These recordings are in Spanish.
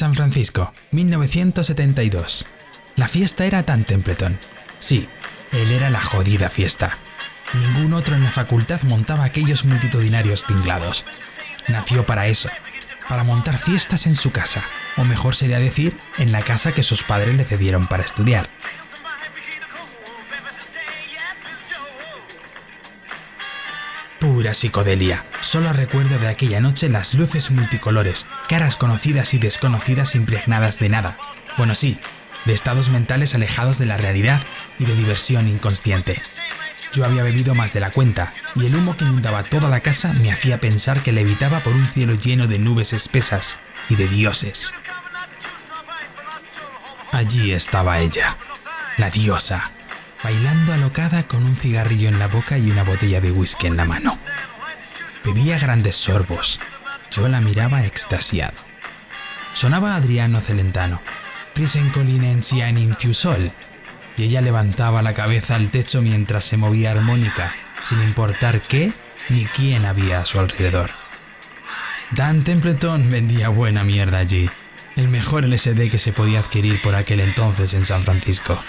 San Francisco, 1972. La fiesta era tan Templeton. Sí, él era la jodida fiesta. Ningún otro en la facultad montaba aquellos multitudinarios tinglados. Nació para eso, para montar fiestas en su casa, o mejor sería decir, en la casa que sus padres le cedieron para estudiar. Pura psicodelia. Solo recuerdo de aquella noche las luces multicolores, caras conocidas y desconocidas impregnadas de nada. Bueno, sí, de estados mentales alejados de la realidad y de diversión inconsciente. Yo había bebido más de la cuenta, y el humo que inundaba toda la casa me hacía pensar que levitaba por un cielo lleno de nubes espesas y de dioses. Allí estaba ella, la diosa, bailando alocada con un cigarrillo en la boca y una botella de whisky en la mano. Bebía grandes sorbos. Yo la miraba extasiado. Sonaba Adriano Celentano, Prisen Colinensia en Infusol, y ella levantaba la cabeza al techo mientras se movía armónica, sin importar qué ni quién había a su alrededor. Dan Templeton vendía buena mierda allí, el mejor LSD que se podía adquirir por aquel entonces en San Francisco.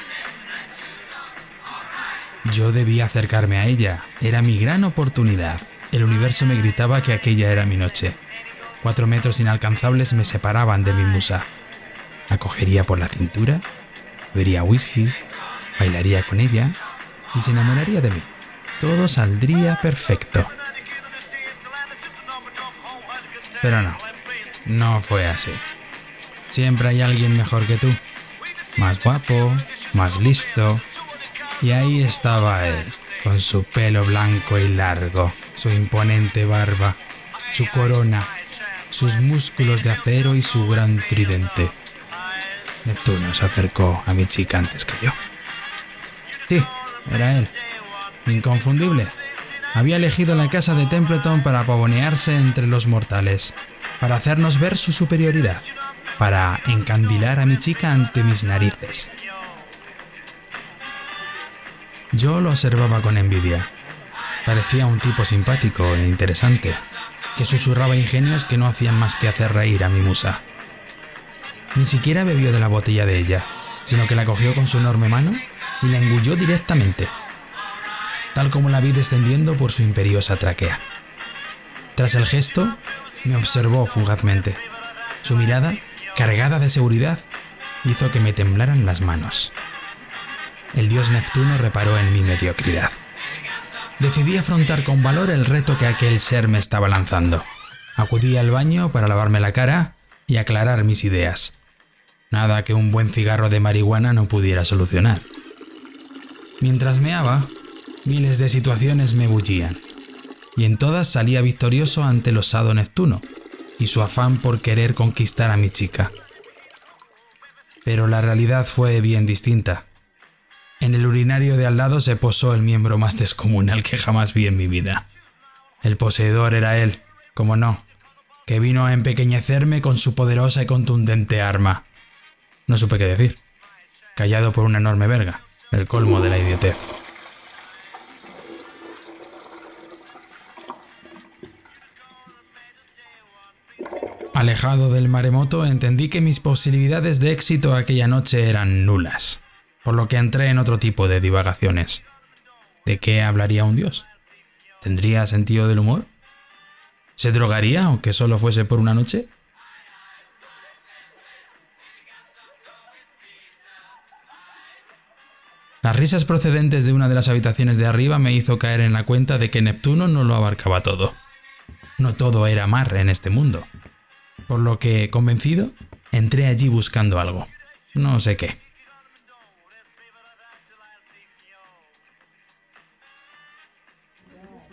Yo debía acercarme a ella, era mi gran oportunidad. El universo me gritaba que aquella era mi noche. Cuatro metros inalcanzables me separaban de mi musa. La cogería por la cintura, bebería whisky, bailaría con ella y se enamoraría de mí. Todo saldría perfecto. Pero no, no fue así. Siempre hay alguien mejor que tú. Más guapo, más listo, y ahí estaba él, con su pelo blanco y largo, su imponente barba, su corona, sus músculos de acero y su gran tridente. Neptuno se acercó a mi chica antes que yo. Sí, era él. Inconfundible. Había elegido la casa de Templeton para pavonearse entre los mortales, para hacernos ver su superioridad, para encandilar a mi chica ante mis narices. Yo lo observaba con envidia. Parecía un tipo simpático e interesante, que susurraba ingenios que no hacían más que hacer reír a mi musa. Ni siquiera bebió de la botella de ella, sino que la cogió con su enorme mano y la engulló directamente, tal como la vi descendiendo por su imperiosa tráquea. Tras el gesto, me observó fugazmente. Su mirada, cargada de seguridad, hizo que me temblaran las manos el dios Neptuno reparó en mi mediocridad. Decidí afrontar con valor el reto que aquel ser me estaba lanzando. Acudí al baño para lavarme la cara y aclarar mis ideas. Nada que un buen cigarro de marihuana no pudiera solucionar. Mientras meaba, miles de situaciones me bullían, y en todas salía victorioso ante el osado Neptuno y su afán por querer conquistar a mi chica. Pero la realidad fue bien distinta. En el urinario de al lado se posó el miembro más descomunal que jamás vi en mi vida. El poseedor era él, como no, que vino a empequeñecerme con su poderosa y contundente arma. No supe qué decir. Callado por una enorme verga, el colmo de la idiotez. Alejado del maremoto, entendí que mis posibilidades de éxito aquella noche eran nulas por lo que entré en otro tipo de divagaciones. ¿De qué hablaría un dios? ¿Tendría sentido del humor? ¿Se drogaría aunque solo fuese por una noche? Las risas procedentes de una de las habitaciones de arriba me hizo caer en la cuenta de que Neptuno no lo abarcaba todo. No todo era mar en este mundo. Por lo que, convencido, entré allí buscando algo. No sé qué.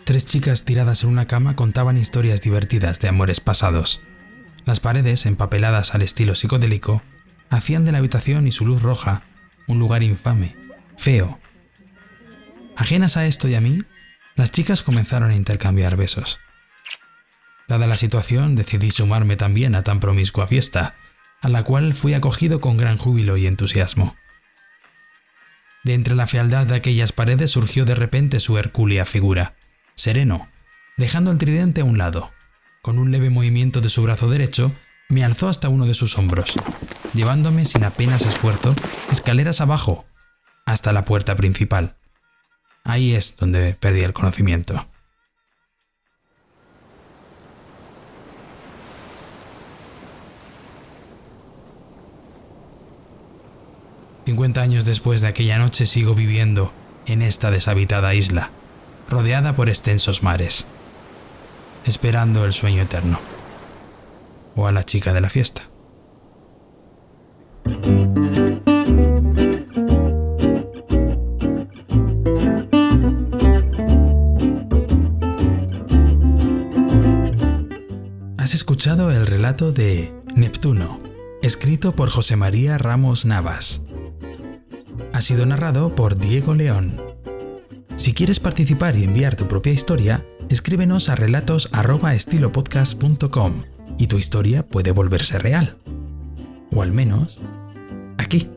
Tres chicas tiradas en una cama contaban historias divertidas de amores pasados. Las paredes, empapeladas al estilo psicodélico, hacían de la habitación y su luz roja un lugar infame, feo. Ajenas a esto y a mí, las chicas comenzaron a intercambiar besos. Dada la situación, decidí sumarme también a tan promiscua fiesta, a la cual fui acogido con gran júbilo y entusiasmo. De entre la fealdad de aquellas paredes surgió de repente su hercúlea figura sereno, dejando el tridente a un lado. Con un leve movimiento de su brazo derecho, me alzó hasta uno de sus hombros, llevándome sin apenas esfuerzo escaleras abajo hasta la puerta principal. Ahí es donde perdí el conocimiento. Cincuenta años después de aquella noche sigo viviendo en esta deshabitada isla, rodeada por extensos mares, esperando el sueño eterno. O a la chica de la fiesta. Has escuchado el relato de Neptuno, escrito por José María Ramos Navas. Ha sido narrado por Diego León. Si quieres participar y enviar tu propia historia, escríbenos a relatos@estilopodcast.com y tu historia puede volverse real. O al menos aquí.